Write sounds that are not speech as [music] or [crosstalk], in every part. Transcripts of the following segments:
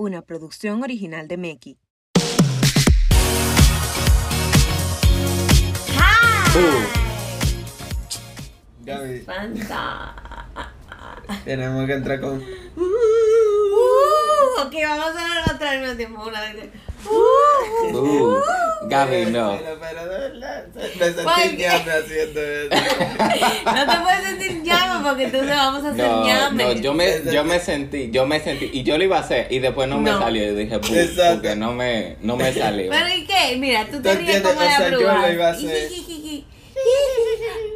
una producción original de Meki. Gaby, Fanta. tenemos que entrar con. Uh, ok, vamos a hacer otra al mismo tiempo. Una vez. Uh, Uh, Gaby, no. Pero, pero ñame haciendo eso. [laughs] no te puedes sentir llama porque entonces vamos a hacer No, no, yo me, yo me sentí, yo me sentí, y yo lo iba a hacer, y después no, me salió, y dije, porque no me, no me salió. [laughs] Pero ¿y qué? Mira, tú te ¿Tú ríes como la sea, yo bruja. lo iba a hacer.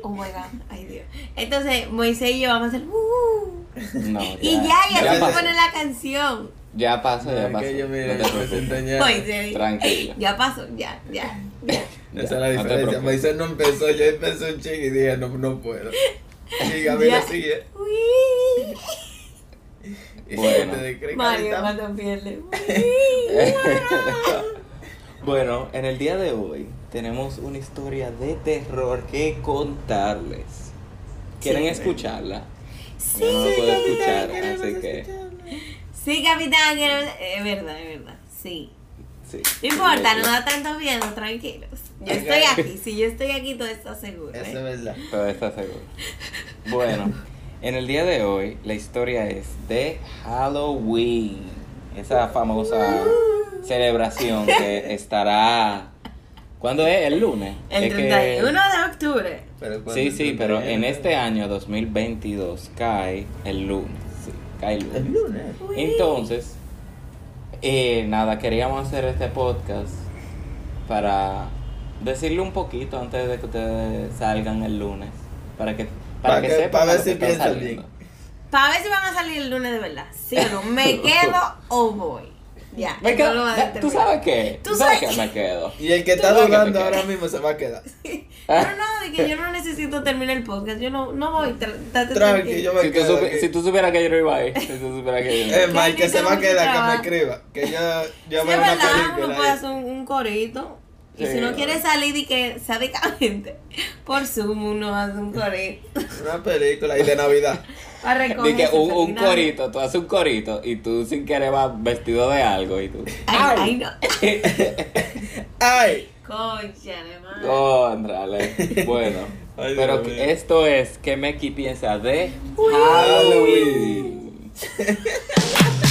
Oh my god, ay Dios. Entonces, Moisés y yo vamos a hacer. Uh, No, y ya, ya, ya se pone la canción. Ya pasó, ya que yo, no te me. Moisés. Tranquila. Ya pasó, ya, ya. ya. Esa es la No diferencia. preocupes. Moisés no empezó, yo empecé un ching y dije, no, no puedo. Y Gaby Ya. le sigue. Bueno. Mario cuando pierde. [laughs] Bueno, en el día de hoy tenemos una historia de terror que contarles. ¿Quieren Sí. escucharla? Sí, Yo no la puedo escuchar, así que escucharla. Sí, capitán, que es verdad, es verdad. Sí. sí. No importa, no da tanto miedo, tranquilos. Yo estoy aquí, si yo estoy aquí, todo está seguro. Eso es ¿eh? verdad. Todo está seguro. Bueno, en el día de hoy la historia es de Halloween. Esa famosa celebración que [laughs] estará... ¿Cuándo es? ¿El lunes? El Es que- 31 de octubre. Pero cuando Sí, sí, pero en este año 2022 cae el lunes. Sí, cae el lunes. El lunes. Uy. Entonces, eh, nada, queríamos hacer este podcast para decirle un poquito antes de que ustedes salgan el lunes. Para que, para Pa' que, que- sepan pa' ver si piensan bien. Para ver si van a salir el lunes de verdad. ¿Sí o no? ¿Me [laughs] quedo o voy? Ya. Me quedo- lo va a ¿Tú sabes qué? Tú ¿Tú sabes que me quedo? Y el que Tú está dudando ahora mismo se va a quedar. [laughs] Pero no, de que yo no necesito terminar el podcast. Yo no, no voy. Tranqui, yo me Si tú, quedo. aquí. si tú supieras que yo no iba a ir, si tú supieras que yo no iba a Es ir. más, el que se va a quedar, que me escriba. Que yo, yo Sí, veo es una verdad, uno película. puede hacer un, un corito. Y Sí, si no quiere salir y que sádicamente por Zoom uno hace un corito. Una película y de Navidad. [laughs] Que su un, un corito, tú haces un corito y tú sin querer vas vestido de algo y tú. Ay, ay, no. [laughs] ¡Ay! Madre. Contrale. Bueno, [laughs] Ay, pero esto es que Meki piensa de Halloween. Halloween. [laughs]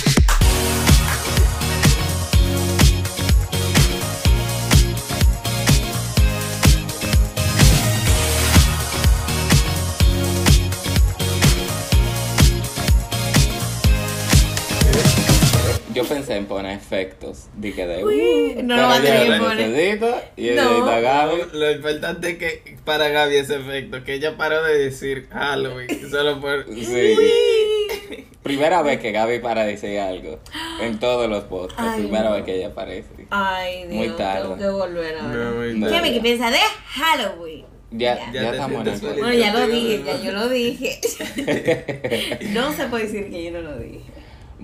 Yo pensé en poner efectos, di que de Uy, no lo va a tener poner. y No. Gaby. Lo importante es que para Gaby ese efecto, que ella paró de decir Halloween, [laughs] solo por... Sí. Primera vez que Gaby para decir algo en todos los podcasts. Ay, primera no. vez que ella aparece. Ay, Dios, Muy tarde. tengo que volver ahora. No. ¿Qué me piensa de Halloween? Ya, Ya. estamos en. Bueno, ya lo dije, ya yo lo dije. [laughs] [laughs] no se puede decir que yo no lo dije.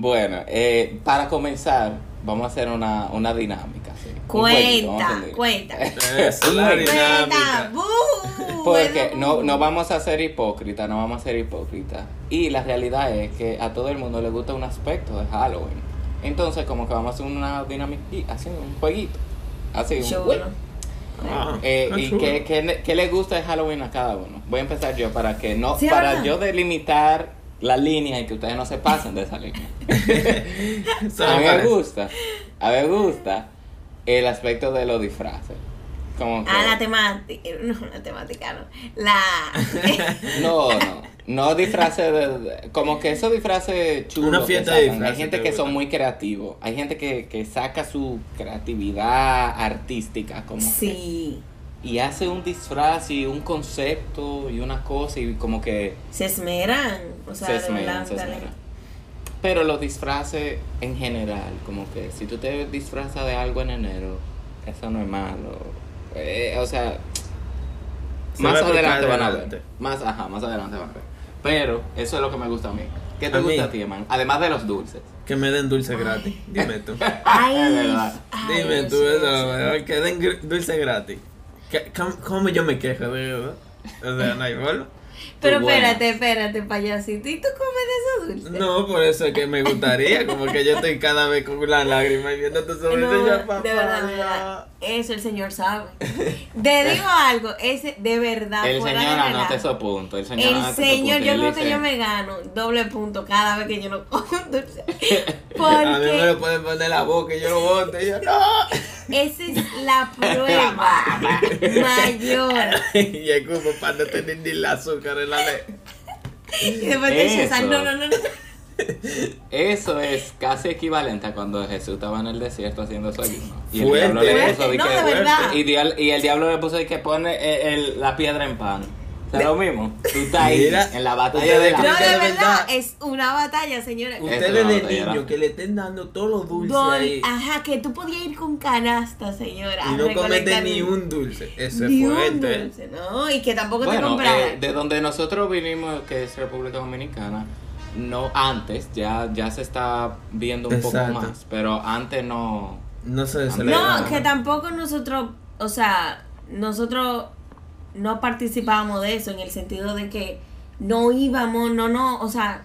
Bueno, eh, para comenzar, vamos a hacer una, una dinámica. ¿sí? Cuenta, un- cuenta. Es Cuenta. dinámica. [laughs] Porque no, no vamos a ser hipócritas, no vamos a ser hipócritas. Y la realidad es que a todo el mundo le gusta un aspecto de Halloween. Entonces, como que vamos a hacer una dinámica, así, un jueguito. Así, un juego. Ah, Eh, ¿Y qué, qué, qué le gusta de Halloween a cada uno? Voy a empezar yo para que no, Sí, para yo delimitar la línea y que ustedes no se pasen de esa línea. [laughs] A mí me gusta, a mí me gusta el aspecto de los disfraces. Como que, Ah, la temática. No, la temática, no. La. [laughs] no, no, no disfraces de, de- como que esos disfraces chulos. Una fiesta de disfraces, Hay gente te que son muy creativos, hay gente que, que saca su creatividad artística como que- sí. Y hace un disfraz y un concepto y una cosa y como que Se esmeran. O sea, se esmeran, se esmeran. Pero los disfraces en general, como que si tú te disfrazas de algo en enero, eso no es malo. Eh, o sea, Se más adelante van a ver. Más, ajá, más adelante van a ver. Pero eso es lo que me gusta a mí. ¿Qué te A gusta mí. a ti, man? Además de los dulces. Que me den dulce gratis. Dime tú. [laughs] Ay, [laughs] Es verdad. ay, Dime tú eso, que den dulce gratis. ¿Qué- cómo, cómo yo me quejo de verdad? O sea, no hay forma. Pero buena. espérate, espérate, payasito. ¿Y tú comes de esos dulces? No, por eso es que me gustaría, como que yo estoy cada vez con una lágrima y viendo tu sobrino No, de verdad, de verdad. Eso el señor sabe. Te digo algo, ese de verdad. El señor anota esos puntos. El señor, El señor, yo creo que yo me gano doble punto cada vez que yo no como un dulce. [laughs] A mí me Porque lo pueden poner la boca y yo lo bote y yo, no. Esa es la prueba [laughs] mayor. [laughs] y el cubo para no tener ni el azúcar en la ley. Y después te Eso. no, no, no, no. Eso es casi equivalente a cuando Jesús estaba en el desierto haciendo su ayuno. Y el diablo le puso de que- y, dial- y el diablo le puso de que pone eh, el- la piedra en pan. O sea, lo mismo. Tú estás ahí Mira, en la batalla de la No, de verdad, verdad. es una batalla, señores. Ustedes es de batalla, ¿no? que le estén dando todos los dulces Don- ahí ajá, que tú podías ir con canasta, señora. y no comete ni un dulce. Eso ni es fuerte. dulce, ¿no? Y que tampoco te Bueno, compraran. eh, de donde nosotros vinimos, que es República Dominicana, no antes, ya, ya se está viendo un Exacto. poco más, pero antes no. No se celebra. No, que tampoco nosotros, o sea, nosotros no participábamos de eso en el sentido de que no íbamos, no, no, o sea,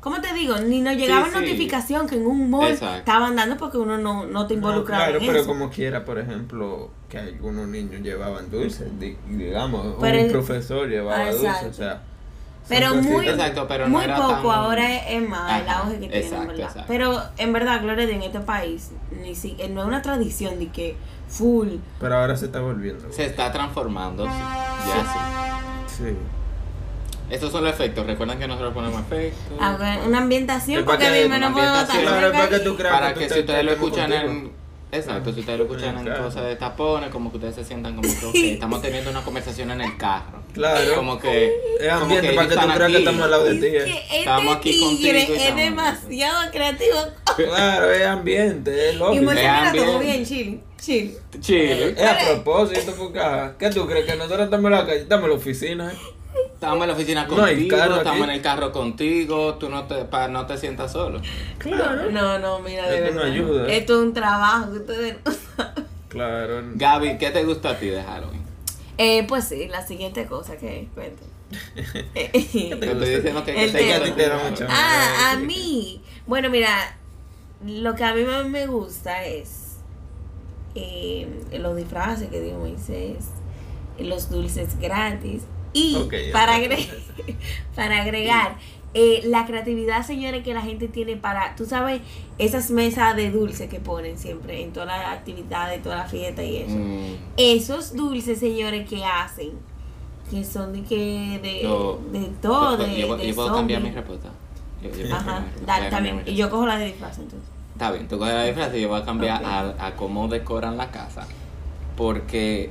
¿cómo te digo? Ni nos llegaba sí. notificación que en un mall Exacto. estaban dando porque uno no, no te No, involucraba claro, en pero eso. como quiera, por ejemplo, que algunos niños llevaban dulces, di- digamos, o Pero un el- profesor llevaba Ah, dulces, o sea. Pero muy. Exacto, pero muy poco, tan- ahora es, es más el Ajá, auge que tiene, exacto, ¿verdad? exacto. Pero en verdad, Gloria, en este país, ni si, no es una tradición de que full. Pero ahora se está volviendo. Se está transformando, sí. Ya sí. Sí. Estos son los efectos. Recuerden que nosotros ponemos efectos. a ver, Una ambientación, porque que- dime, no una puedo ambientación. estar para que cerca tú creas para tú que te- si ustedes te lo escuchan contigo. en exacto si ustedes lo escuchan en cosas de tapones como que ustedes se sientan como que estamos teniendo una conversación en el carro Claro. como que Es como ambiente ellos para que tú creas que estamos al lado de Es ti. que eh. este Estamos aquí contigo y tigre es estamos- demasiado creativo. Claro, es ambiente, es Y lógico. Moisés, Es mira, todo ambiente. bien, chill, chill. Chile Es a propósito, porque ah, ¿qué tú crees? Que nosotros estamos en la calle, estamos en la oficina. eh? Estamos en la oficina No contigo carro estamos aquí. en el carro contigo tú no te pa, no te sientas solo Claro. No, no, mira, de Esto no verdad. ayuda. Esto es un trabajo que ustedes no saben. Claro. Gaby ¿qué te gusta a ti de Halloween? Eh, pues sí, la siguiente cosa que cuento. te [laughs] Te estoy diciendo que, te da mucho. Ah, a mí. Bueno, mira, lo que a mí más me gusta es eh, los disfraces que dio Moisés, los dulces gratis y para, agregar, [laughs] para agregar eh, la creatividad, señores, que la gente tiene para, tú sabes, esas mesas de dulce que ponen siempre en todas las actividades, todas las fiestas y eso. Mm, Esos dulces, señores, que hacen, que son de que de, yo- de todo, de, yo, de yo puedo cambiar mi zombie. respuesta Yo- puedo Ajá, cambiar mi respuesta. dale, Voy a está cambiar bien. mi Y yo cojo la de disfraz entonces. Está bien, tú coges la disfraz y yo voy a cambiar a cómo decoran la casa. Porque.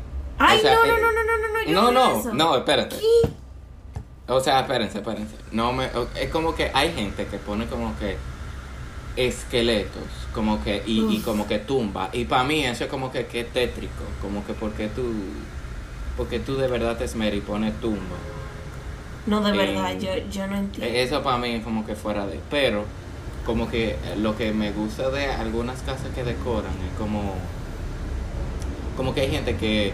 Ay, o sea, no, no, eh, no, no, no, no, no, yo No, no, no, eso. no, espérate. O sea, espérense, espérense. No me, es como que hay gente que pone como que esqueletos, como que, y, y como que tumba. Y para mí eso es como que, que tétrico. Como que porque tú, porque tú de verdad te esmeras y pones tumba. No, de Eh, verdad, yo, yo no entiendo. Eh, Eso para mí es como que fuera de. Pero, como que eh, lo que me gusta de algunas casas que decoran es como. Como que hay gente que.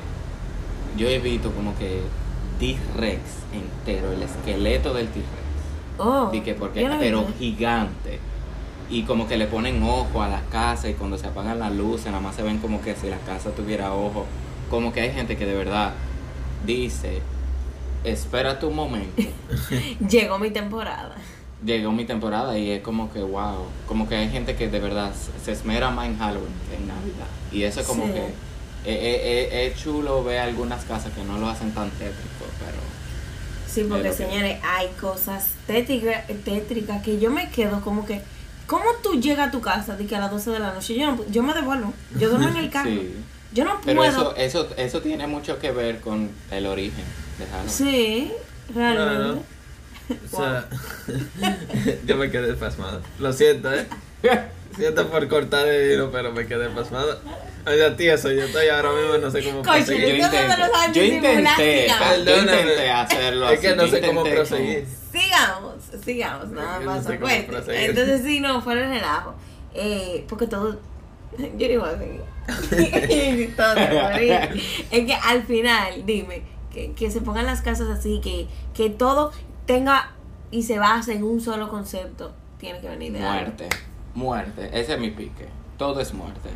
Yo he visto como que T-Rex entero, el esqueleto del T-Rex. oh, que porque, pero gigante. Y como que le ponen ojo a la casa y cuando se apagan las luces, nada más se ven como que si la casa tuviera ojo. Como que hay gente que de verdad dice, espera tu momento. [laughs] Llegó mi temporada. llegó mi temporada y es como que wow, como que hay gente que de verdad se- se esmera más en Halloween que en Navidad. Y eso es como Sí. que es, chulo ver algunas casas que no lo hacen tan tétrico, pero Sí, porque señores, hay cosas tétricas, tétricas que yo me quedo como que. ¿Cómo tú llegas a tu casa de que a las 12 de la noche? Yo, no, yo me devuelvo. Yo duermo en el [laughs] carro. sí. Yo no Pero puedo. eso, eso, eso tiene mucho que ver con el origen de Halloween. Sí, realmente. O sea, [laughs] yo me quedé pasmado. Lo siento, ¿eh? [laughs] Siento por cortar el hilo, pero me quedé pasmado. Oye, tieso, yo estoy ahora mismo, no sé cómo proseguir. Yo intenté, yo intenté, yo intenté hacerlo Es que así, no sé cómo proseguir. Sigamos, sigamos, nada más. Entonces, sí, no, fuera el relajo. Eh, porque todo. [laughs] Yo no iba a seguir. [laughs] Todo. Es que al final, dime, que, que se pongan las casas así, que, que todo tenga y se base en un solo concepto. Tiene que venir de algo. Muerte. Muerte. Ese es mi pique. Todo es muerte.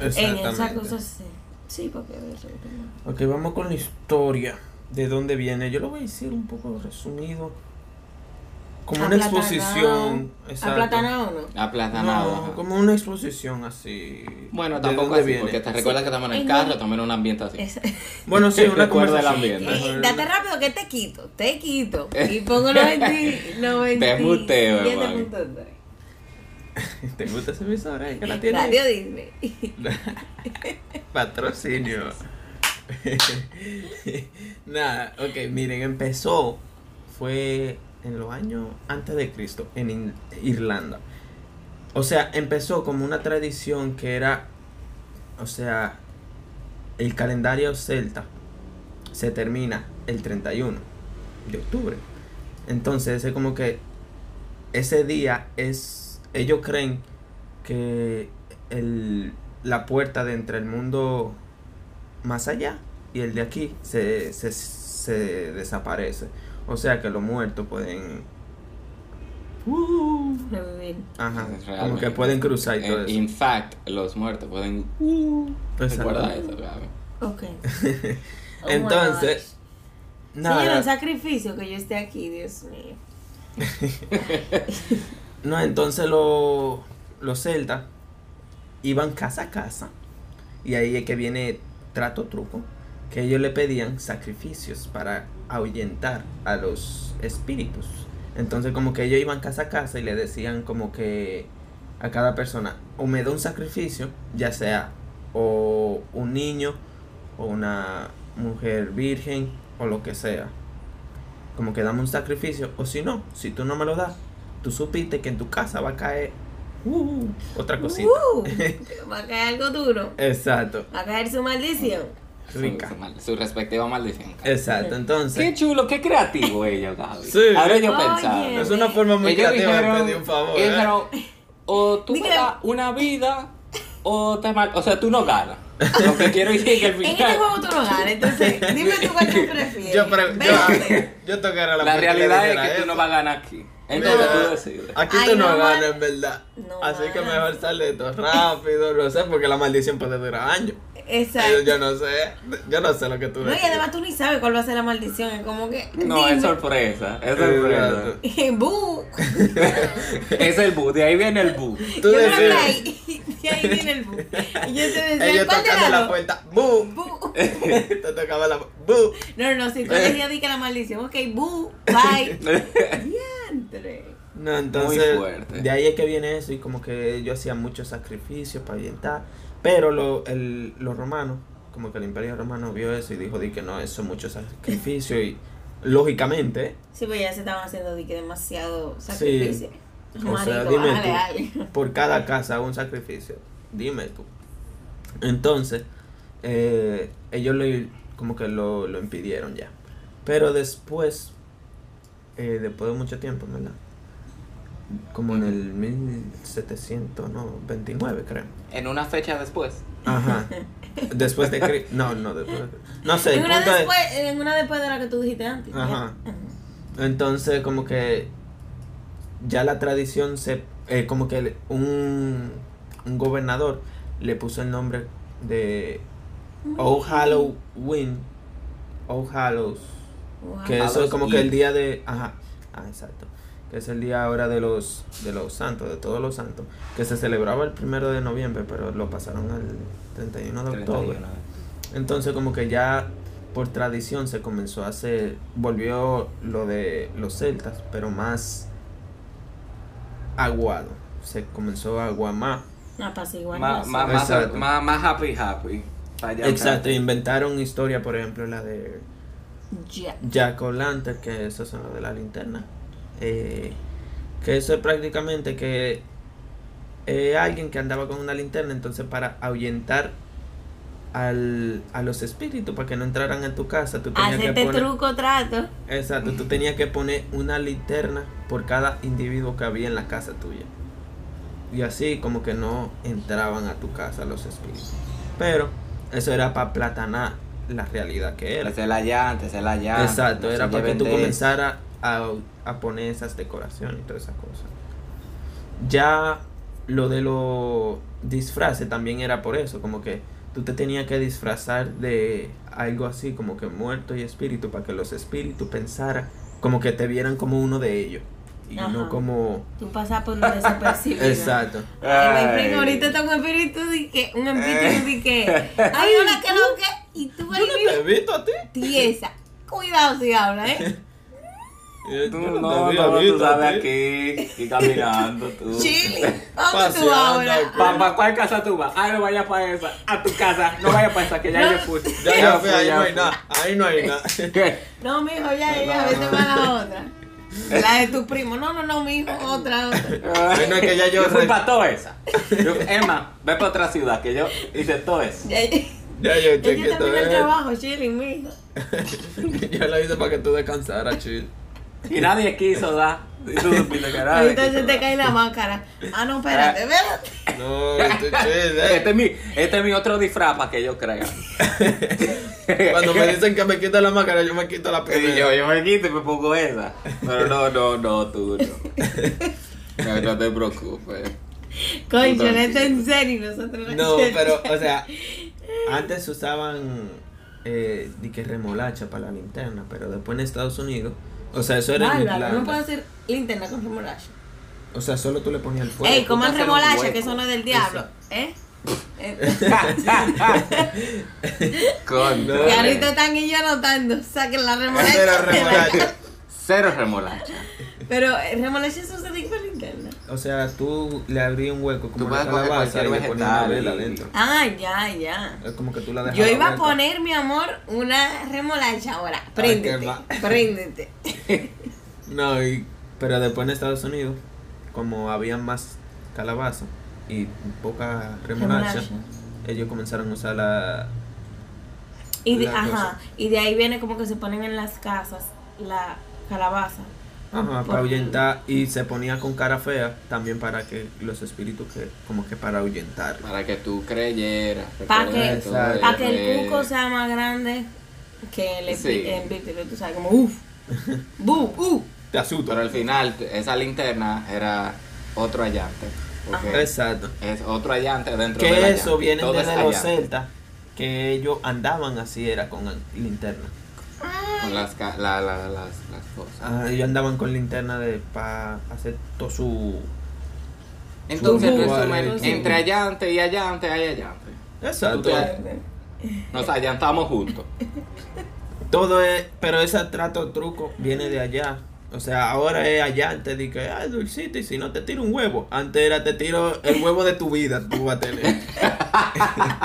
En esas Exactamente. cosas sí. Sí, porque. Ok, vamos con la historia. ¿De dónde viene? Yo lo voy a decir un poco resumido. Como una Aplatanado. exposición. Exacto. ¿Aplatanado o no? Aplatanado. No, como una exposición así. Bueno, ¿De tampoco así, viene? porque te recuerdas que estamos en el En carro, también en un ambiente así. Es- [laughs] Bueno, sí, una Recuerda el ambiente. Eh, date rápido que te quito, te quito. [laughs] Y pongo 90, 90 Te muteo, siete hermano. puntos tres. [laughs] ¿Te gusta esa emisora? eh? Que la tiene. Radio Disney. [laughs] Patrocinio. [laughs] Nada, ok, miren, empezó, fue en los años antes de Cristo, en In- Irlanda. O sea, empezó como una tradición que era, o sea, el calendario celta se termina el 31 de octubre. Entonces, es como que ese día es, ellos creen que el, la puerta de entre el mundo más allá y el de aquí se, se, se desaparece. O sea que los muertos pueden... Uh, Revivir. ajá, como realmente. que pueden cruzar y todo Eh, eso. In fact, los muertos pueden. Exacto. Recuerda eso, Gaby. Ok. [laughs] Oh Entonces. Señora, un nada, sacrificio que yo esté aquí, Dios mío. [laughs] no, entonces lo- los celtas iban casa a casa y ahí es que viene trato truco, que ellos le pedían sacrificios para ahuyentar a los espíritus. Entonces como que ellos iban casa a casa y le decían como que a cada persona, o me da un sacrificio, ya sea o un niño o una mujer virgen o lo que sea. Como que dame un sacrificio, o si no, si tú no me lo das, tú supiste que en tu casa va a caer uh, otra cosita. Uh, [laughs] va a caer algo duro. Exacto, Va a caer su maldición. Su, rica. su mal- su respectiva maldición. Exacto, Qué entonces chulo, qué creativo ellos, Gaby. [laughs] Sí. Ahora yo Oye. pensaba. es una forma muy ellos creativa dijeron, de pedir un favor. ellos ¿eh? o tú me Dije- das una vida o te mal, o sea, tú no ganas. Lo que quiero decir es que al [laughs] En este final juego tú no ganas, entonces dime tú cuál tú prefieres. Yo, pre- yo, yo tocara la la realidad es que tú no vas a ganar aquí. Entonces Mira, tú decides. Aquí Ay, tú no, no, ganas, en verdad. No, Así que mejor sale de esto rápido, no sé, porque la maldición puede durar años. Exacto. Yo no sé, yo no sé lo que tú No, y además tú ni sabes cuál va a ser la maldición. Es como que. No, es sorpresa, es sorpresa. [laughs] Bu. [laughs] es el bu, de ahí viene el bu. Tú yo creo que decides. ahí, [laughs] de ahí viene el bu. Y yo te decía, Ellos ¿cuál de tocando la puerta, ¡bu! Bu. Te tocaba la ¡bu! No, no, si tú decías di que la maldición, ok, bu, bye. No, entonces, fuerte. de ahí es que viene eso y como que yo hacía muchos sacrificios para ahuyentar, pero lo, el, los romanos, como que el imperio romano vio eso y dijo di que no, eso es mucho sacrificio y lógicamente, Sí, pues ya se estaban haciendo di que demasiado sacrificio. o sea, Marico, dime bájale tú, algo. por cada casa un sacrificio, dime tú. Entonces, eh, ellos lo, como que lo, lo impidieron ya, pero después, eh, después de mucho tiempo, ¿verdad? Como en el 1700, no, 29 creo. En una fecha después. Ajá. [laughs] Después de Cri- No, no, después de No sé, el En una, punto es- después, en una después de la que tú dijiste antes. Ajá. Entonces, como que ya la tradición se. eh, como que un, un gobernador le puso el nombre de Oh Halloween. Oh Hallows. Wow. Que eso es como que el día de. Ajá. Ah, exacto. Que es el día ahora de los de los santos, de todos los santos. Que se celebraba el primero de noviembre, pero lo pasaron al 31 de octubre. 31. Entonces como que ya por tradición se comenzó a hacer, volvió lo de los celtas, pero más aguado. Se comenzó a más. Apaciguar Más, más, más, más, happy, happy. Allá Exacto, inventaron historia, por ejemplo, la de Ya. Jack O'Lantern, que eso son lo de la linterna. Eh, que eso es prácticamente que eh, alguien que andaba con una linterna, entonces para ahuyentar al, a los espíritus, para que no entraran en tu casa, tú tenías que Hacerte poner... truco trato. Exacto, tú tenías que poner una linterna por cada individuo que había en la casa tuya. Y así como que no entraban a tu casa los espíritus. Pero eso era para platanar la realidad que era. Esa es la llanta, esa es la llanta. Exacto, no era para que tú comenzaras a, a poner esas decoraciones y todas esas cosas. Ya lo de los disfraces también era por eso, como que tú te tenías que disfrazar de algo así, como que muerto y espíritu, para que los espíritus pensaran, como que te vieran como uno de ellos. Y no Ajá. como... Tú pasas por desapercibido. [laughs] Exacto. Ay, ahorita está un espíritu de que, un espíritu de que, [laughs] ay, hola, que lo que, y tú ahí ¿Te he visto a ti? tiesa. Cuidado si habla, ¿eh? [laughs] Yo Tú no tú sabes aquí, y [laughs] caminando tú. Chile, [laughs] ¿dónde tú ahora? ¿Para cuál casa tú vas? Ay, no vayas para esa. A tu casa. No vayas para esa, que ya No. yo fui. [laughs] Ya, ya, fui, fui, ahí ya no hay nada. Ahí no hay nada. ¿Qué? No, mijo, ya, ya, vete para la otra. La de tu primo. No, no, no, mijo, otra, otra. Bueno, es que ya yo fui re- para toda esa. Yo, Emma, ve para otra ciudad, que yo hice todo eso. Ya, ya. Yo Ella chequeé todo terminó el esto. trabajo, chile, mijo. Yo lo hice para que tú descansaras, chill. Y nadie quiso dar. Y tú supiste que nadie Ahorita se te cae la máscara. Ah, no, espérate, espérate. No, esto es chill, eh. Este es, mi, este es mi otro disfraz para que ellos crean. [laughs] Cuando me dicen que me quito la máscara, yo me quito la Y primera. yo, yo me quito y me pongo esa. Pero no, no, no, tú no. [laughs] No, no te preocupes. Concho, tranquilo. esto en serio, nosotros No, pero, o sea, antes usaban eh, que remolacha para la linterna, pero después en Estados Unidos, o sea, eso era Bárbaro, no puedo hacer linterna con remolacha. O sea, solo tú le ponías el fuego. Ey, coman remolacha, que eso no es del diablo. ¿Eh? [laughs] Eh, Con [laughs] No. Que ahorita están ellos anotando, saquen la remolacha. Era remolacha. Cero remolacha. Pero eh, remolacha eso se dice con linterna. O sea, tú le abrías un hueco como Tú una calabaza y le ponías una vela adentro. Ah, ya, ya. Es como que tú la dejabas Yo iba a poner, mi amor, una remolacha ahora. Préndete, préndete. [laughs] No, y, pero después en Estados Unidos, como había más calabaza y poca remolacha, Remolacha. ellos comenzaron a usar la... Y de, ajá, cosa. y de ahí viene como que se ponen en las casas la calabaza. Ajá, para ahuyentar y se ponía con cara fea también para que los espíritus que como que para ahuyentar. Para que tú creyeras. Pa' recuerda que-. Para que el cuco sea más grande que el Sí. tú sabes, como uff, [laughs] bu, uh. Te asusta. Pero al final, esa linterna era otro allante. Exacto. Es otro allante dentro de la Que eso viene Todo desde es los celtas, que ellos andaban así, era con linterna. Con las, la- la- las, las cosas. Ah, ellos andaban con linterna de para hacer todo su... Entonces, en Su- resumen, su- entre allante y allante hay allante. Exacto. Nos allantamos juntos. Todo es, pero ese trato truco viene de allá. O sea, ahora es allá antes de que, ay, dulcito, y si no te tiro un huevo. Antes era te tiro el huevo de tu vida, tú vas a tener. [laughs]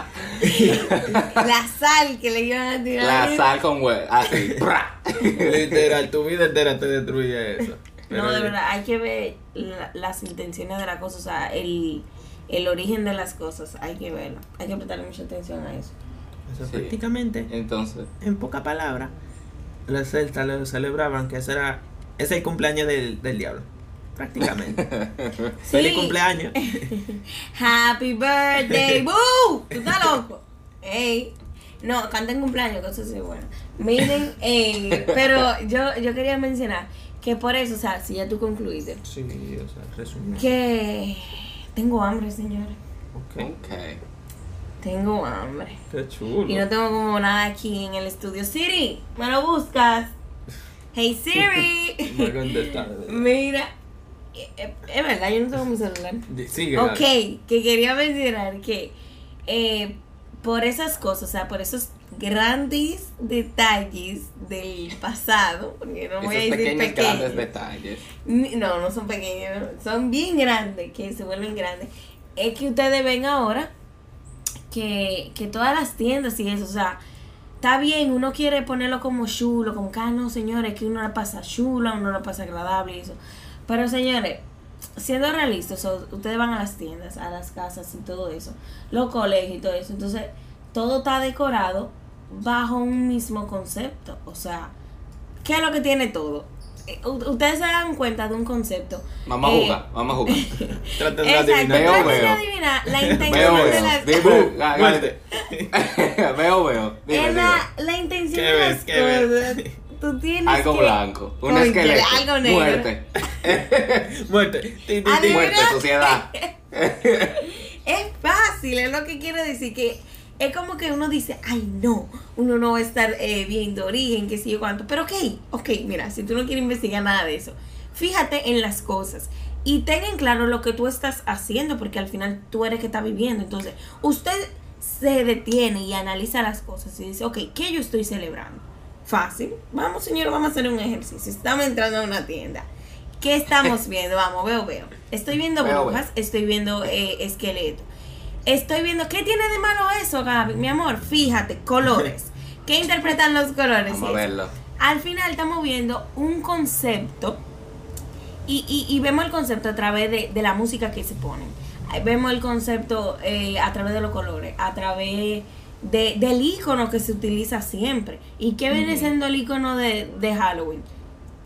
La sal que le iban a tirar. La sal con huevo. Así. [laughs] ¡pra! Literal, tu vida entera te destruye eso. Pero No, de verdad, hay que ver la- las intenciones de la cosa, o sea, el, el origen de las cosas, hay que verlo. Hay que prestarle mucha atención a eso. Eso Sí. prácticamente, Entonces, en pocas palabras, los celtas lo celebraban que ese era, es el cumpleaños del, del diablo. Prácticamente. [laughs] Feliz cumpleaños. [laughs] Happy birthday, [laughs] boo. ¿Tú estás loco? Ey. No, canten cumpleaños, que eso sí bueno. Miren, ey, pero yo, yo quería mencionar que por eso, o sea, si ya tú concluiste, Sí, o sea, resumiendo. que tengo hambre, señores. Ok. ok. Tengo hambre. Qué chulo. Y no tengo como nada aquí en el estudio. Siri, ¿me lo buscas? Hey Siri. [laughs] Mira, eh, eh, es verdad, yo no tengo mi celular. Sigue. Ok, dale. que quería mencionar que eh, por esas cosas, o sea, por esos grandes detalles del pasado, porque no voy a Esos decir pequeños pequeños. grandes detalles. No, no son pequeños, son bien grandes, que se vuelven grandes. Es que ustedes ven ahora que, que todas las tiendas y eso, o sea, está bien, uno quiere ponerlo como chulo, como que, ah, no, señores, que uno la pasa chula, uno la pasa agradable y eso. Pero, señores, siendo realistas, ustedes van a las tiendas, a las casas y todo eso, los colegios y todo eso, entonces todo está decorado bajo un mismo concepto, o sea, ¿qué es lo que tiene todo? Eh, Ustedes se dan cuenta de un concepto. Vamos a Eh, jugar, vamos a jugar. [laughs] Traten de adivinar. Veo, de veo. adivinar la Veo, intención de veo. las... Dime, muerte. [laughs] veo, veo. Dime, la, la intención ¿Qué de ves? las ¿Qué ves? cosas. Tú tienes Algo que... blanco. Un Oye, esqueleto. algo negro. Muerte. [laughs] Muerte. Muerte, sociedad. Es fácil, es lo que quiero decir, que es como que uno dice, ay no, uno no va a estar eh, viendo origen, qué sé yo cuánto, pero ok, ok, mira, si tú no quieres investigar nada de eso, fíjate en las cosas y ten en claro lo que tú estás haciendo, porque al final tú eres que está viviendo, entonces usted se detiene y analiza las cosas y dice, ok, ¿qué yo estoy celebrando? Fácil, vamos señor, vamos a hacer un ejercicio, estamos entrando a una tienda. ¿Qué estamos [laughs] viendo? Vamos, veo, veo. Estoy viendo brujas, estoy viendo eh, esqueletos. Estoy viendo, ¿qué tiene de malo eso, Gaby? Mi amor, fíjate, colores. [laughs] ¿Qué interpretan los colores? Vamos a verlo. Al final estamos viendo un concepto y, y- y vemos el concepto a través de, de la música que se ponen. Vemos el concepto eh, a través de los colores, a través de, del icono que se utiliza siempre. ¿Y qué viene siendo el icono de, de Halloween?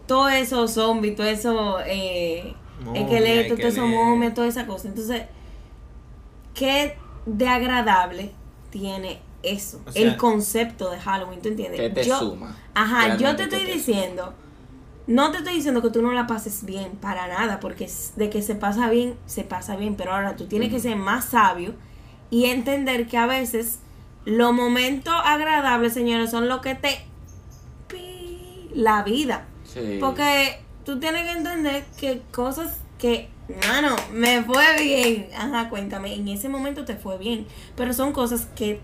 Todos esos zombies, todo eso eh, esqueletos, todo eso esqueleto. momia, toda esa cosa. Entonces, ¿qué de agradable tiene eso? O sea, el concepto de Halloween, ¿tú entiendes? ¿Qué te Yo- suma? Ajá, yo te ¿qué estoy te diciendo, no te estoy diciendo que tú no la pases bien, para nada, porque de que se pasa bien, se pasa bien, pero ahora tú tienes que ser más sabio y entender que a veces los momentos agradables, señores, son lo que te la vida. Sí. Porque tú tienes que entender que cosas que, mano, me fue bien. Ajá, cuéntame, en ese momento te fue bien. Pero son cosas que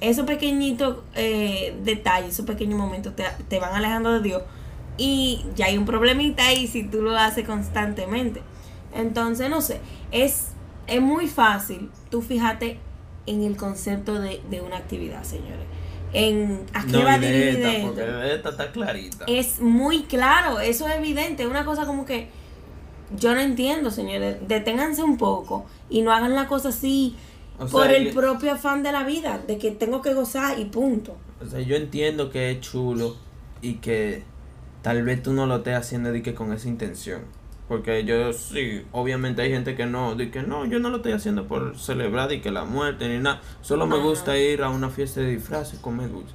esos pequeñitos eh, detalles, esos pequeños momentos te, te van alejando de Dios. Y ya hay un problemita ahí si tú lo haces constantemente. Entonces, no sé, es, es muy fácil tú fíjate en el concepto de, de una actividad, señores. En a qué No, va de esta, porque de esta está clarita. Es muy claro, eso es evidente. Una cosa como que yo no entiendo, señores. Deténganse un poco y no hagan la cosa así O sea, por el yo- propio afán de la vida, de que tengo que gozar y punto. O sea, yo entiendo que es chulo y que tal vez tú no lo estés haciendo de que con esa intención. Porque yo sí, obviamente hay gente que no, de que no, yo no lo estoy haciendo por celebrar y que la muerte ni nada. Solo me Ajá. gusta ir a una fiesta de disfraces, comer dulce.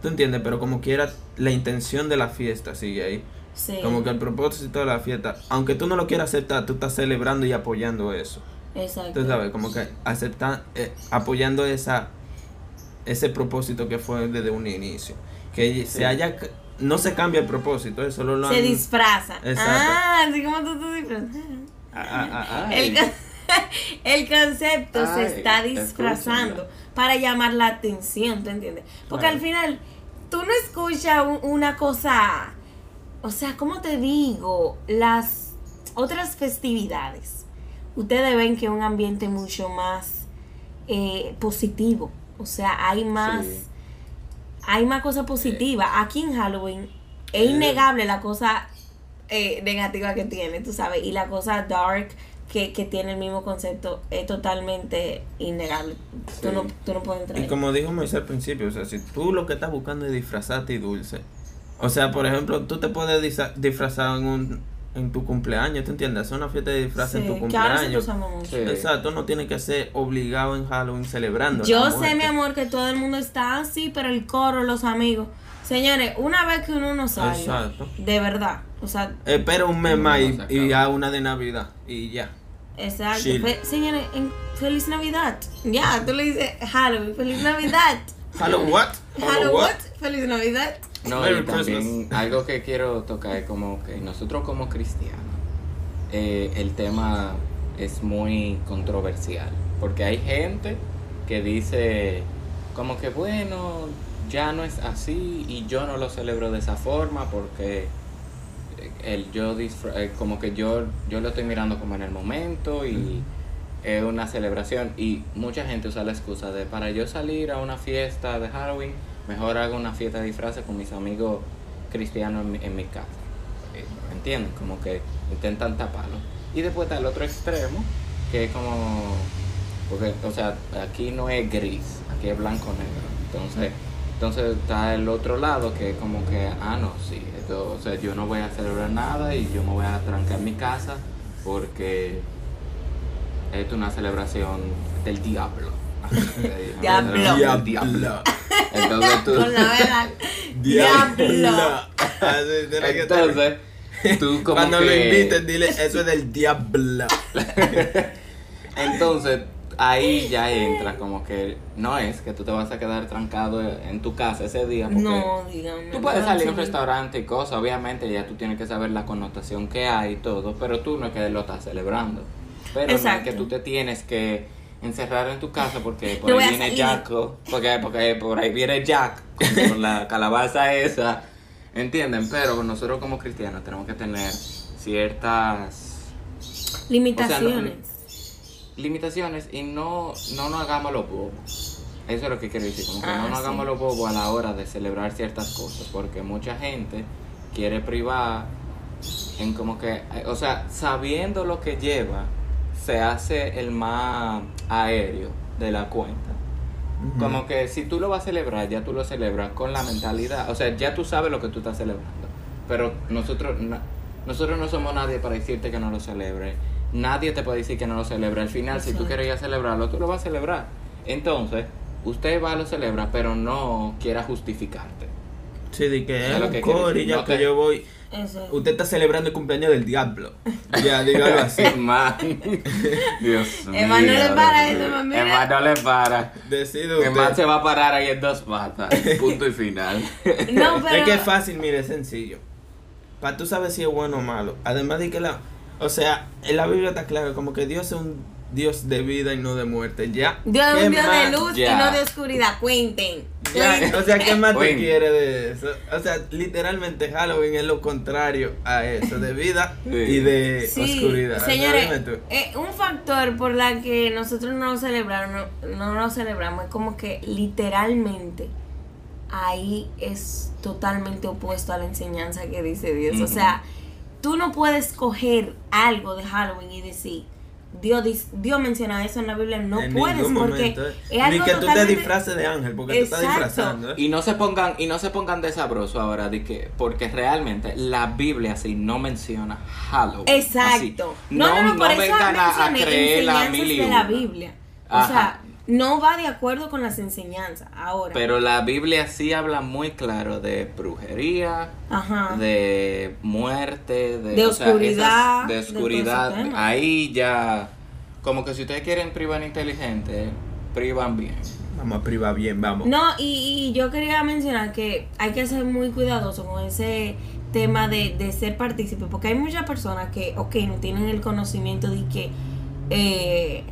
¿Tú entiendes? Pero como quiera, la intención de la fiesta sigue ahí. Sí. Como que el propósito de la fiesta, aunque tú no lo quieras aceptar, tú estás celebrando y apoyando eso. Exacto. Tú sabes, como que aceptan, eh, apoyando esa ese propósito que fue desde un inicio. Que se haya, no se cambia el propósito, eso solo lo Se han- disfraza. Exacto. Ah, así como tú te disfrazas. Ah, ah, ah. Ay. El, con- [laughs] el concepto se está te disfrazando para llamar la atención, ¿tú entiendes? Porque Claro. al final tú no escuchas un- una cosa, o sea, ¿cómo te digo? Las otras festividades, ustedes ven que es un ambiente mucho más eh, positivo, o sea, hay más, Sí. hay más cosas positivas. Aquí en Halloween es Eh. innegable la cosa eh, negativa que tiene, tú sabes, y la cosa dark que, que tiene el mismo concepto es totalmente innegable. Tú, no, tú no puedes entrar. Y ahí. como dijo Moisés al principio, o sea, si tú lo que estás buscando es disfrazarte y dulce. O sea, por ejemplo, tú te puedes disa- disfrazar en un en tu cumpleaños, ¿tú entiendes? Hacer una fiesta de disfraz en tu que ahora cumpleaños. Sí. Exacto, no tiene que ser obligado en Halloween celebrando. Yo sé, mi amor, que todo el mundo está así, pero el coro, los amigos. Señores, una vez que uno no sale, Exacto. de verdad, o sea, Espera un mes más y, ya una de Navidad y ya. exacto. Fe- señores, en- feliz Navidad. Ya, tú le dices Halloween, feliz Navidad. Hello what? Hello, what? Feliz Navidad. No, Merry y también Christmas. algo que quiero tocar es como que nosotros como cristianos, eh, el tema es muy controversial, porque hay gente que dice como que bueno, ya no es así y yo no lo celebro de esa forma porque el yo eh, como que yo yo lo estoy mirando como en el momento y es una celebración y mucha gente usa la excusa de para yo salir a una fiesta de Halloween mejor hago una fiesta de disfraces con mis amigos cristianos en mi, en mi casa Eh, ¿entienden? como que intentan taparlo. Y después está el otro extremo que es como porque o sea aquí no es gris aquí es blanco negro. Entonces entonces está el otro lado que es como que, ah, no, sí, esto, o sea, yo no voy a celebrar nada y yo me voy a trancar en mi casa porque es una celebración del diablo. [laughs] Diablo. Diablo. Entonces tú. Con la verdad. Diablo. Diablo. Así tiene que ser. Entonces, tú como [laughs] Cuando lo inviten, dile, eso es del diablo. [laughs] Entonces, ahí ya entra como que no es que tú te vas a quedar trancado en tu casa ese día. Porque No, dígame. Tú puedes salir a un restaurante y cosas, obviamente ya tú tienes que saber la connotación que hay y todo, pero tú no es que lo estás celebrando. Pero no es que tú te tienes que encerrar en tu casa porque por No ahí viene salir. Jaco, porque, porque por ahí viene Jack con, la calabaza esa, ¿entienden? Pero nosotros como cristianos tenemos que tener ciertas Limitaciones. limitaciones y no, no nos hagamos los bobos. Eso es lo que quiero decir, como que Ah, no nos sí. hagamos los bobos a la hora de celebrar ciertas cosas, porque mucha gente quiere privar en como que, o sea, sabiendo lo que lleva, se hace el más aéreo de la cuenta. Como que si tú lo vas a celebrar, ya tú lo celebras con la mentalidad, o sea, ya tú sabes lo que tú estás celebrando, pero nosotros, na- nosotros no somos nadie para decirte que no lo celebre, nadie te puede decir que no lo celebre, al final si tú quieres ir a celebrarlo, tú lo vas a celebrar. Entonces, usted va a lo celebra, pero no quiera justificarte. Sí, de que Es es lo que no te- yo voy. Eso. Usted está celebrando el cumpleaños del diablo. Ya, dígalo así. [laughs] Man, Dios [laughs] mío. Emma no le para eso, mira. Emma no le para. Decide Emma se va a parar ahí en dos patas, [laughs] punto y final. No, pero. Es que es fácil, mire, es sencillo. Para tú sabes si es bueno o malo. Además de que la. O sea, en la Biblia está claro, como que Dios es un Dios de vida y no de muerte. Ya. Dios es ¿Qué un Dios de luz y no de oscuridad. Cuenten. Ya, o sea, ¿qué más te quiere de eso? O sea, literalmente Halloween es lo contrario a eso, de vida Sí. y de Sí, oscuridad. Señores, eh, un factor por la que nosotros no lo celebramos, no, no lo celebramos, es como que literalmente ahí es totalmente opuesto a la enseñanza que dice Dios. O sea, tú no puedes coger algo de Halloween y decir, Dios, Dios menciona eso en la Biblia, no En puedes porque eh. es algo Ni que tú te totalmente- disfraces de ángel, porque tú estás Exacto. disfrazando. ¿eh? Y no se pongan, y no se pongan de sabroso ahora, de que, porque realmente la Biblia así no menciona Halloween. Exacto. así. No, no, no, por eso vengan a, creer la mil y de la. Biblia. O Ajá. sea, no va de acuerdo con las enseñanzas. Ahora. Pero la Biblia sí habla muy claro de brujería, Ajá. de muerte, de, De o sea, oscuridad, esas- de oscuridad. Ahí ya, como que si ustedes quieren privar inteligente, privan bien. Vamos a privar bien, vamos. No, y, y yo quería mencionar que hay que ser muy cuidadoso con ese tema de, de ser partícipe, porque hay muchas personas que, ok, no tienen el conocimiento de que eh,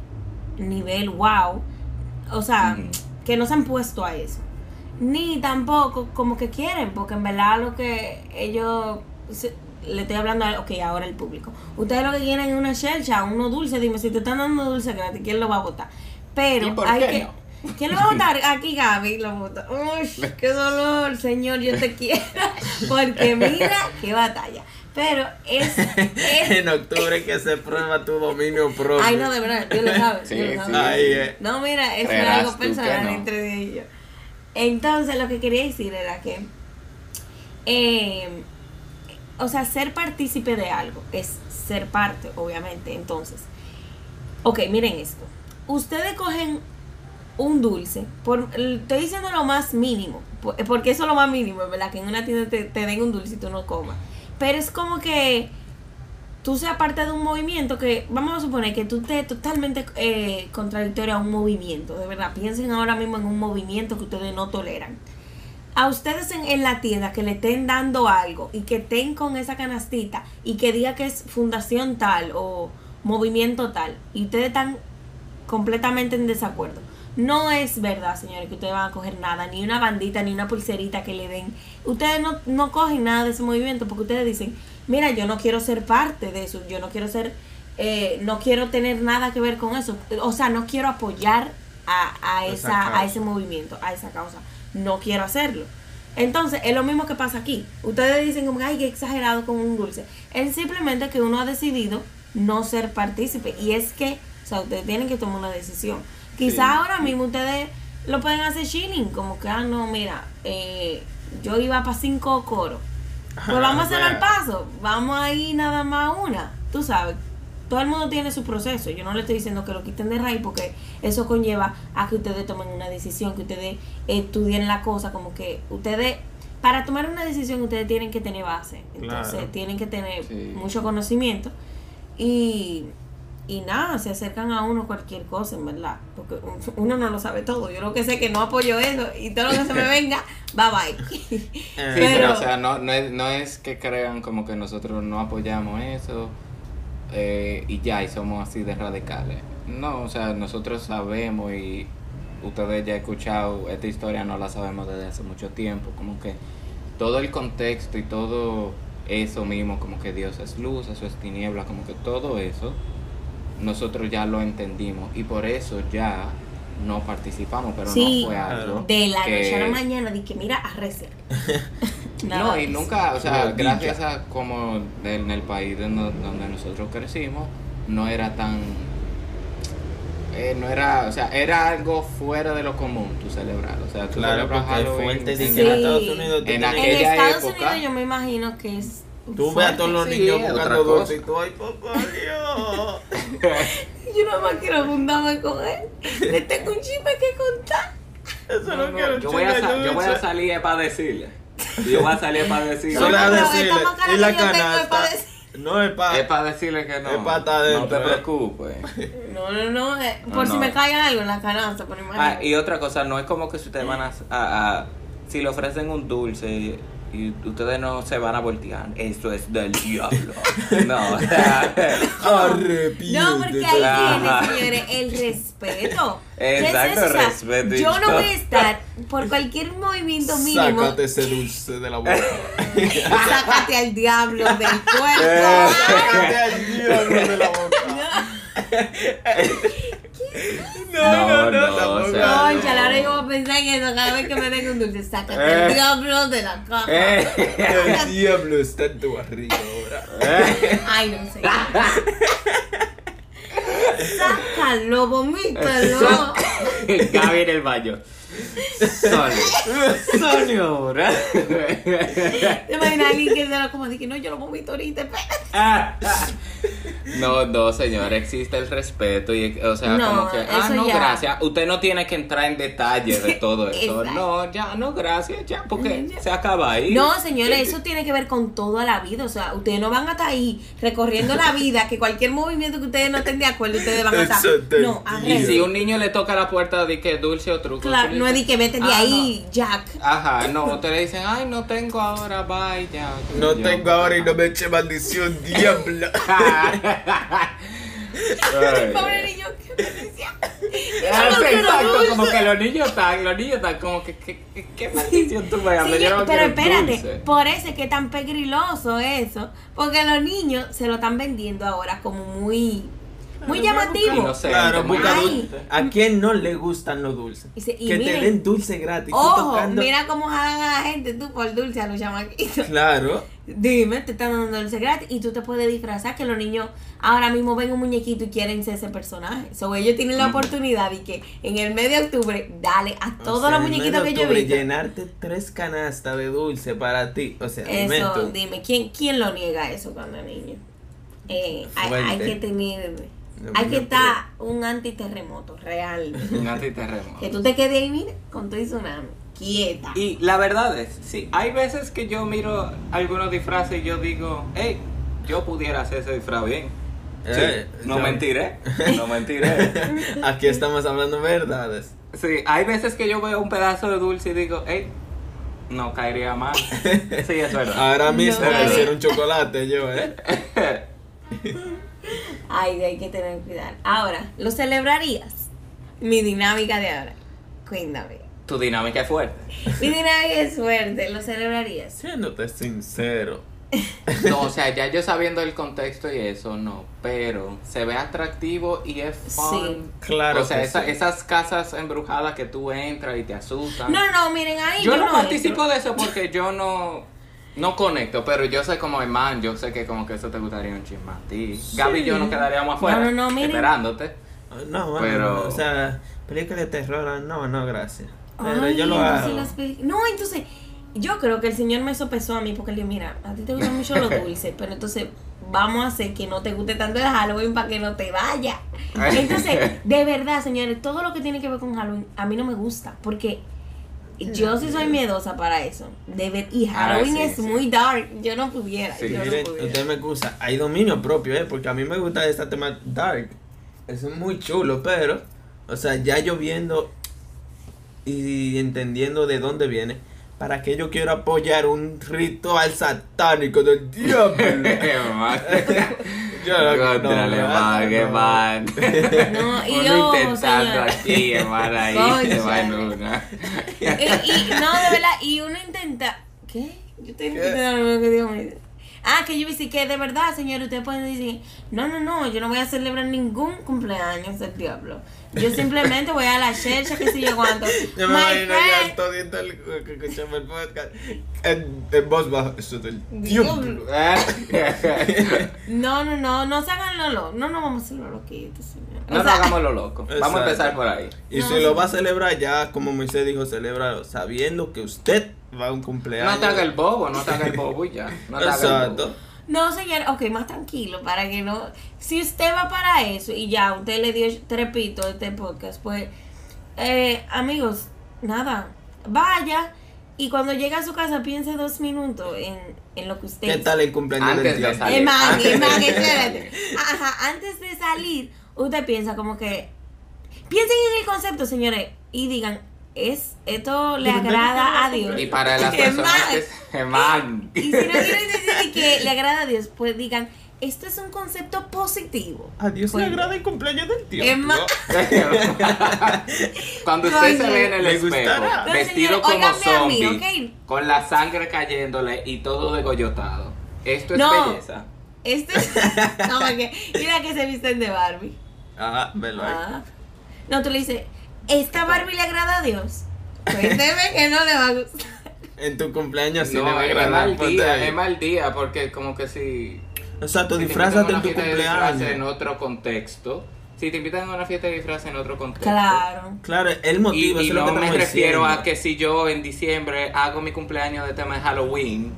nivel wow, o sea, que no se han puesto a eso, ni tampoco como que quieren, porque en verdad lo que ellos, se- le estoy hablando, a, ok, ahora el público, ustedes lo que quieren es una chelcha, uno dulce, dime si te están dando dulce gratis, ¿quién lo va a votar? Pero ¿Y por hay qué que... no? ¿Quién lo va a [laughs] votar? Aquí Gaby lo vota. Uy, qué dolor, señor, yo te quiero. [laughs] Porque mira, qué batalla. Pero es... es [laughs] en octubre que se prueba tu dominio propio. ay, no, de verdad, yo lo sabe. Sí, lo sí. sabe. Ahí eh. No, mira, es algo tú personal no. entre ellos. Entonces, lo que quería decir era que, eh, o sea, ser partícipe de algo es ser parte, obviamente. Entonces, ok, miren esto. Ustedes cogen un dulce, por, estoy diciendo lo más mínimo, por- porque eso es lo más mínimo, ¿verdad? Que en una tienda te, te den un dulce y tú no comas. Pero es como que tú seas parte de un movimiento que, vamos a suponer que tú estés totalmente eh, contradictorio a un movimiento, de verdad. Piensen ahora mismo en un movimiento que ustedes no toleran. A ustedes en, en la tienda que le estén dando algo y que estén con esa canastita y que diga que es fundación tal o movimiento tal y ustedes están completamente en desacuerdo. No es verdad, señores, que ustedes van a coger nada, ni una bandita, ni una pulserita que le den. Ustedes no, no cogen nada de ese movimiento porque ustedes dicen, mira, yo no quiero ser parte de eso, yo no quiero ser, eh, no quiero tener nada que ver con eso. O sea, no quiero apoyar a, a, Esa a ese movimiento, a esa causa. No quiero hacerlo. Entonces, es lo mismo que pasa aquí. Ustedes dicen como, ay, qué exagerado con un dulce. Es simplemente que uno ha decidido no ser partícipe. Y es que, o sea, ustedes tienen que tomar una decisión. Quizás Sí. ahora mismo ustedes lo pueden hacer chilling, como que, ah, no, mira, eh, yo iba para cinco coros. Pues vamos a hacer al paso. Vamos ahí nada más una. Tú sabes. todo el mundo tiene su proceso. Yo no le estoy diciendo que lo quiten de raíz porque eso conlleva a que ustedes tomen una decisión, que ustedes estudien la cosa, como que ustedes, para tomar una decisión ustedes tienen que tener base. Entonces Claro. tienen que tener Sí. mucho conocimiento y, y nada, se acercan a uno cualquier cosa, en verdad. Porque uno no lo sabe todo. Yo lo que sé es que no apoyo eso y todo lo que se me venga, [laughs] bye bye. Sí, Eh, [laughs] pero, Pero- o sea, no, no, es, no es que crean como que nosotros no apoyamos eso eh, y ya, y somos así de radicales. No, o sea, nosotros sabemos y ustedes ya han escuchado, esta historia no la sabemos desde hace mucho tiempo, como que todo el contexto y todo eso mismo, como que Dios es luz, eso es tiniebla, como que todo eso, nosotros ya lo entendimos y por eso ya no participamos, pero Sí, no fue algo. De la que- noche a la mañana, di que mira, arrece. [laughs] No, y nunca, o sea, gracias a como en el país de no- donde nosotros crecimos, no era tan... eh, no era, o sea, era algo fuera de lo común tu celebrar, o sea, tú Claro, celebras porque Halloween en- en Sí. Estados Unidos tú En tienes- En aquella Estados época- Unidos yo me imagino que es. Tú ves a todos los Sí, niños buscando dulce y tú, ay, papá Dios. [laughs] Yo nada más quiero juntarme con él. Le tengo un chisme que contar. Eso No, no, no, quiero yo, voy a, sa- yo voy a salir para decirle. Yo voy a salir para decirle. Solo a pero decirle, y la que yo tengo es canasta. No es para. Es para decirle que no. Es pa' estar no te eh. preocupes. No, no, no. eh, No, por si no. me cae algo en la canasta, Ah, y otra cosa, no es como que si ustedes van a, a- a- si le ofrecen un dulce y ustedes no se van a voltear, eso es del [laughs] diablo. No, o sea. [laughs] No, porque ahí tiene, señores, el respeto. ¿Qué es Exacto, eso? O sea, respeto Yo no voy a estar por cualquier movimiento [laughs] mínimo. Sácate ese dulce de la boca. Sácate al diablo del cuerpo. Sácate al diablo de la boca. No, no, la o boca sea, no. Concha, ahora yo voy a pensar en eso cada vez que me den un dulce. Sácate al Eh. diablo de la caja. Eh. El diablo está en tu barriga ahora. Ay, no sé. Sácalo, vomítalo. Gaby en el baño. Solo. Solo ahora. ¿Te imaginas a alguien que se lo como dije, no, yo lo vomito ahorita. [laughs] No, no, señor, existe el respeto y, o sea, No, como que, ah, no, ya. gracias. Usted no tiene que entrar en detalle de [laughs] todo eso. Exacto. no, ya, no, gracias, ya, porque Ya. se acaba ahí. No, señores, eso tiene que ver con toda la vida. O sea, ustedes no van a estar ahí recorriendo la vida, que cualquier movimiento que ustedes no estén de acuerdo, ustedes van a estar. No. Y si un niño le toca la puerta de que dulce o truco. Claro, no es de que vete de "Ah, ahí, Jack. no". Ajá, no, usted le dicen, ay, no tengo ahora, bye, ya. No Yo- tengo ahora y no me eche maldición, [laughs] diablo. El [laughs] pobre niño, qué bendición. [laughs] Ah, no exacto, dulce. como que los niños están, los niños están como que, que, que- qué maldición tú me Sí, no pero espérate, dulce. por eso es que es tan pegriloso eso, porque los niños se lo están vendiendo ahora como muy, muy llamativo. Claro, muy. ¿A quién no le gustan los dulces? Y y que te den dulce gratis. Ojo, tocando- mira cómo jalan a la gente tú por dulce a los chamaquitos. Claro. Dime, te están dando dulce gratis y tú te puedes disfrazar que los niños ahora mismo ven un muñequito y quieren ser ese personaje. So, ellos tienen la oportunidad de que en el mes de octubre, dale a todos O sea, los muñequitos que yo visto. Llenarte tres canastas de dulce para ti. O sea, dime Eso, dime, ¿quién, ¿quién lo niega eso cuando es niño? Eh, hay, hay que tener, hay que estar un antiterremoto real. [laughs] Un antiterremoto. que tú te quedes ahí, mira, con tu tsunami, quieta. Y la verdad es, sí, hay veces que yo miro algunos disfraces y yo digo, hey, yo pudiera hacer ese disfraz bien. Sí, Eh, no mentiré, no [laughs] mentiré. [laughs] Aquí estamos hablando verdades. Sí, hay veces que yo veo un pedazo de dulce y digo, hey, no caería mal. Sí, es verdad. Ahora mismo No, me hicieron chocolate yo, ¿eh? Ay, hay que tener cuidado. Ahora, ¿lo celebrarías? Mi dinámica de ahora. Cuéntame. Tu dinámica es fuerte. Mi dinámica es fuerte, ¿lo celebrarías? Siéndote sincero. [laughs] No, o sea, ya yo sabiendo el contexto y eso, no, pero se ve atractivo y es fun. Sí. Claro O sea, esa- sí. esas casas embrujadas que tú entras y te asustan. No, no, miren ahí. yo, no, participo de eso porque yo no no conecto, pero yo sé como hermano, yo sé que como que eso te gustaría un chisme a ti. Gaby y yo nos quedaríamos afuera No, no, no, miren. esperándote. No, bueno, Pero- o sea, película de terror, no, no, gracias. Pero Ay, yo lo hago. las No, entonces, yo creo que el Señor me sopesó a mí porque él dijo, mira, a ti te gustan mucho los [laughs] dulces, pero entonces vamos a hacer que no te guste tanto el Halloween para que no te vaya. Entonces, [laughs] de verdad, señores, todo lo que tiene que ver con Halloween a mí no me gusta porque yo sí soy miedosa para eso. De ver, y Ah, Halloween sí, es sí. muy dark. Yo no pudiera. Sí. yo no Miren, pudiera. usted me excusa, hay dominio propio, ¿eh? Porque a mí me gusta este tema dark. Eso es muy chulo, pero, o sea, ya yo viendo y entendiendo de dónde viene, ¿para qué yo quiero apoyar un ritual satánico del diablo? [laughs] Yo no- Contrale, no, man, qué no. man. [laughs] No, y Uno yo, intentando señor. aquí, hermano, ahí se va en Cónchale. una. y, y- no, de verdad, y uno intenta. ¿Qué? Yo estoy intentando lo que Dios me dice. Ah, que yo dice que de verdad, señor, ustedes pueden decir, no, no, no, yo no voy a celebrar ningún cumpleaños del diablo. Yo simplemente voy a la chercha, que si yo cuánto. [laughs] Yo me My imagino ya friend, todito el que escuchamos el podcast en, en voz baja. Eso del diablo. [laughs] No, no, no, no se hagan lo loco. No, no vamos a hacer lo loquito, señor. No O nos sea, hagamos lo loco. [laughs] Vamos a empezar por ahí. Y No, si lo va a celebrar ya, como Moisés dijo, celebra sabiendo que usted va a un cumpleaños. No te haga el bobo, no te haga el bobo y ya. No te haga el Exacto. bobo. No, señor, ok, más tranquilo, para que no... Si usted va para eso y ya usted le dio trepito este podcast, pues, eh, amigos, nada, vaya y cuando llegue a su casa piense dos minutos en, en lo que usted... ¿Qué tal el cumpleaños Antes del de salir. Eh, man, Antes eh, de- man, espérate. Ajá, antes de salir, usted piensa como que... Piensen en el concepto, señores, y digan, ¿es, ¿esto le agrada a Dios? Y para las personas que... Man. Y si no quieren [laughs] decir que le agrada a Dios, pues digan, esto es un concepto positivo. A Dios Pues- le agrada el cumpleaños del diablo. Es más- [laughs] Cuando usted se ve en el espejo, gustará. Pero, vestido señores, como óiganme a mí, zombie, con la sangre cayéndole y todo degollotado. Esto es No. belleza. Este es... [laughs] No, porque mira que se visten de Barbie. Ajá, velo ahí. Ah. No, tú le dices, ¿esta Barbie le agrada a Dios? Cuénteme que no le va a gustar. En tu cumpleaños sí le No, va a es agradar. mal ponte día, es mal día porque como que si... O sea, tú si te disfrazate invitan a en tu una fiesta de disfraces en cumpleaños. otro contexto. Si te invitan a una fiesta de disfraces en otro contexto. Claro. Claro, el Y, motivo, y eso es lo no que me refiero diciendo. a que si yo en diciembre hago mi cumpleaños de tema de Halloween,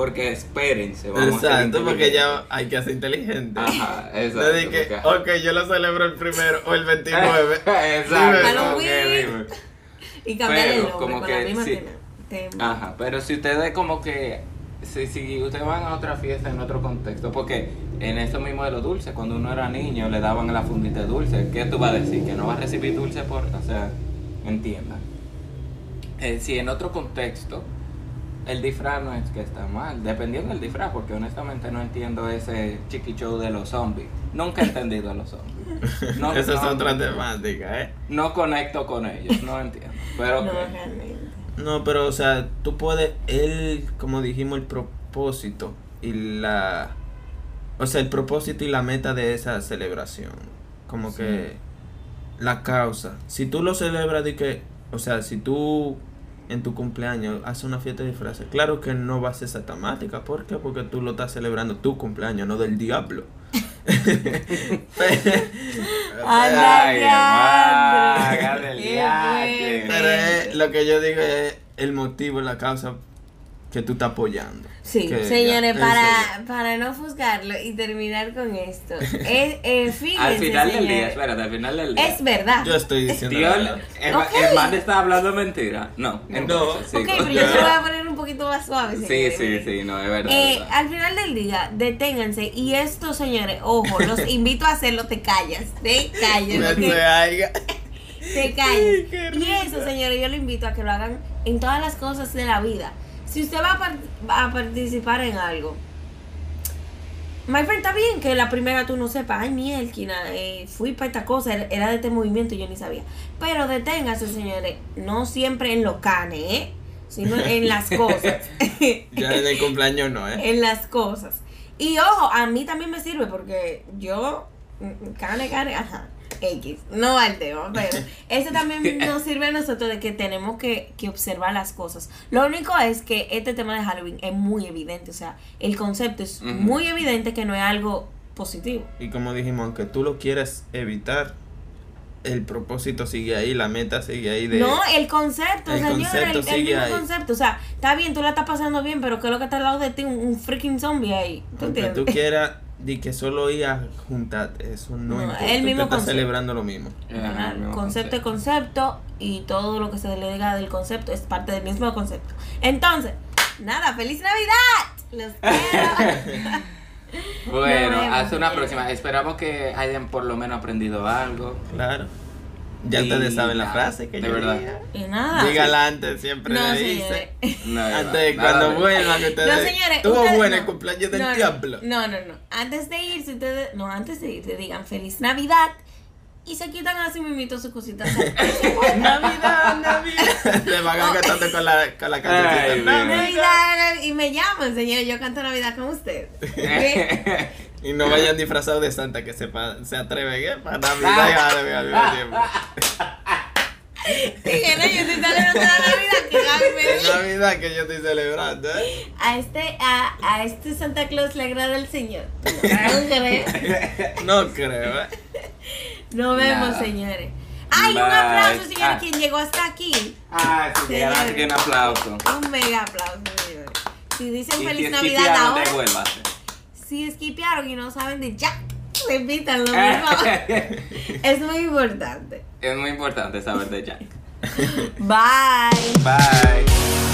porque espérense, vamos a Exacto, porque inteligentes. ya hay que ser inteligente. Ajá, No exacto. de que, porque- ok, yo lo celebro el primero o el 29. [laughs] exacto. Que Halloween. dime. Y cambiar el Pero, nombre como con que la misma sí. tema-. Ajá, pero si ustedes como que, si, si ustedes van a otra fiesta en otro contexto, porque en eso mismo de los dulces, cuando uno era niño le daban la fundita de dulce, ¿qué tú vas a decir? Que no vas a recibir dulce por, o sea, entienda. Eh, si en otro contexto, el disfraz no es que está mal, dependiendo del disfraz, porque honestamente no entiendo ese chiqui show de los zombies. Nunca he entendido a los zombies. [laughs] No, Esa es no- otra temática, ¿eh? No conecto con ellos, no entiendo. Pero. No, pero, o sea, tú puedes, él, como dijimos, el propósito y la, o sea, el propósito y la meta de esa celebración, como que la causa. Si tú lo celebras de que, o sea, si tú en tu cumpleaños haces una fiesta de disfraces, claro que no va a ser esa temática. ¿Por qué? Porque tú lo estás celebrando tu cumpleaños, no del diablo. [laughs] Ay, viaje. Pero es- lo que yo digo es el motivo, la causa que tú estás apoyando. Sí, Que señores, ya, para, para no juzgarlo y terminar con esto, [laughs] es, eh, fíjense, Al final del día, espérate, al final del día. es verdad. Yo estoy diciendo. Tío, la el, verdad. el, Ok. el man está hablando mentira. No, entonces, sí, ok, pero yo se lo [laughs] voy a poner un poquito más suave. Sí, señores, sí, sí, no, es verdad. Eh, es verdad. al final del día, deténganse y esto, señores, ojo, los [laughs] invito a hacerlo, te callas, te callas, No te callas. Y eso, señores, yo lo invito a que lo hagan en todas las cosas de la vida. Si usted va a, participar en algo, my friend, está bien que la primera tú no sepas, ay, mielquina, eh, fui para esta cosa, era- de este movimiento y yo ni sabía. Pero deténgase, señores, no siempre en los canes, ¿eh? Sino en las [laughs] cosas. Ya en el cumpleaños no, ¿eh? en las cosas. Y ojo, a mí también me sirve porque yo, mm, cane, cane, ajá, X, no al tema, pero [laughs] eso también nos sirve a nosotros de que tenemos que, que observar las cosas. Lo único es que este tema de Halloween es muy evidente, o sea, el concepto es muy evidente que no es algo positivo. Y como dijimos, aunque tú lo quieras evitar, el propósito sigue ahí, la meta sigue ahí de... No, el concepto, El señor, concepto el, el sigue mismo ahí. concepto. O sea, está bien, tú la estás pasando bien, pero ¿qué es lo que está al lado de ti? Un, un freaking zombie ahí. ¿Tú aunque entiendes? tú quieras di que solo ir a juntar, eso no, No, importa. el mismo concepto. celebrando lo mismo. ¿verdad? el mismo concepto es concepto y todo lo que se le diga del concepto es parte del mismo concepto. Entonces, nada, feliz Navidad. Los [laughs] quiero. Bueno, hasta una próxima. Esperamos que hayan por lo menos aprendido algo. Claro. Ya Y ustedes saben la frase que de yo verdad. diga. y nada. Dígala antes, siempre No, le señores. dice. No, Antes de cuando vuelvan ustedes. No, señores. Estuvo ustedes- bueno el cumpleaños del diablo. No, no, no. Antes de irse, ustedes. No, antes de irse, digan feliz Navidad. Y se quitan así mismito sus cositas. [laughs] Navidad, Navidad. Le van a cantando con la, con la cancioncita. Dios. Navidad. Y me llaman, señor. Yo canto Navidad con usted. [laughs] Y no vayan disfrazados de Santa que sepa, se atreven, ¿eh? Para Navidad y Halloween al mismo tiempo. Dije, no, yo estoy celebrando la Navidad que Gaby me [laughs] Es dijo. Navidad que yo estoy celebrando, ¿eh? A este, a, a este Santa Claus le agrada el Señor. No creo. No creo, ¿eh? Nos vemos, señores. Ay, un aplauso, señores, Ah. quien llegó hasta aquí. Ah, sí, Señores. que un aplauso. Un mega aplauso, señores. Si dicen Y feliz si Navidad ahora, devuélvase. Si esquipearon y no saben de Jack, repítanlo, por favor. [laughs] Es muy importante. Es muy importante saber de Jack. Bye. Bye.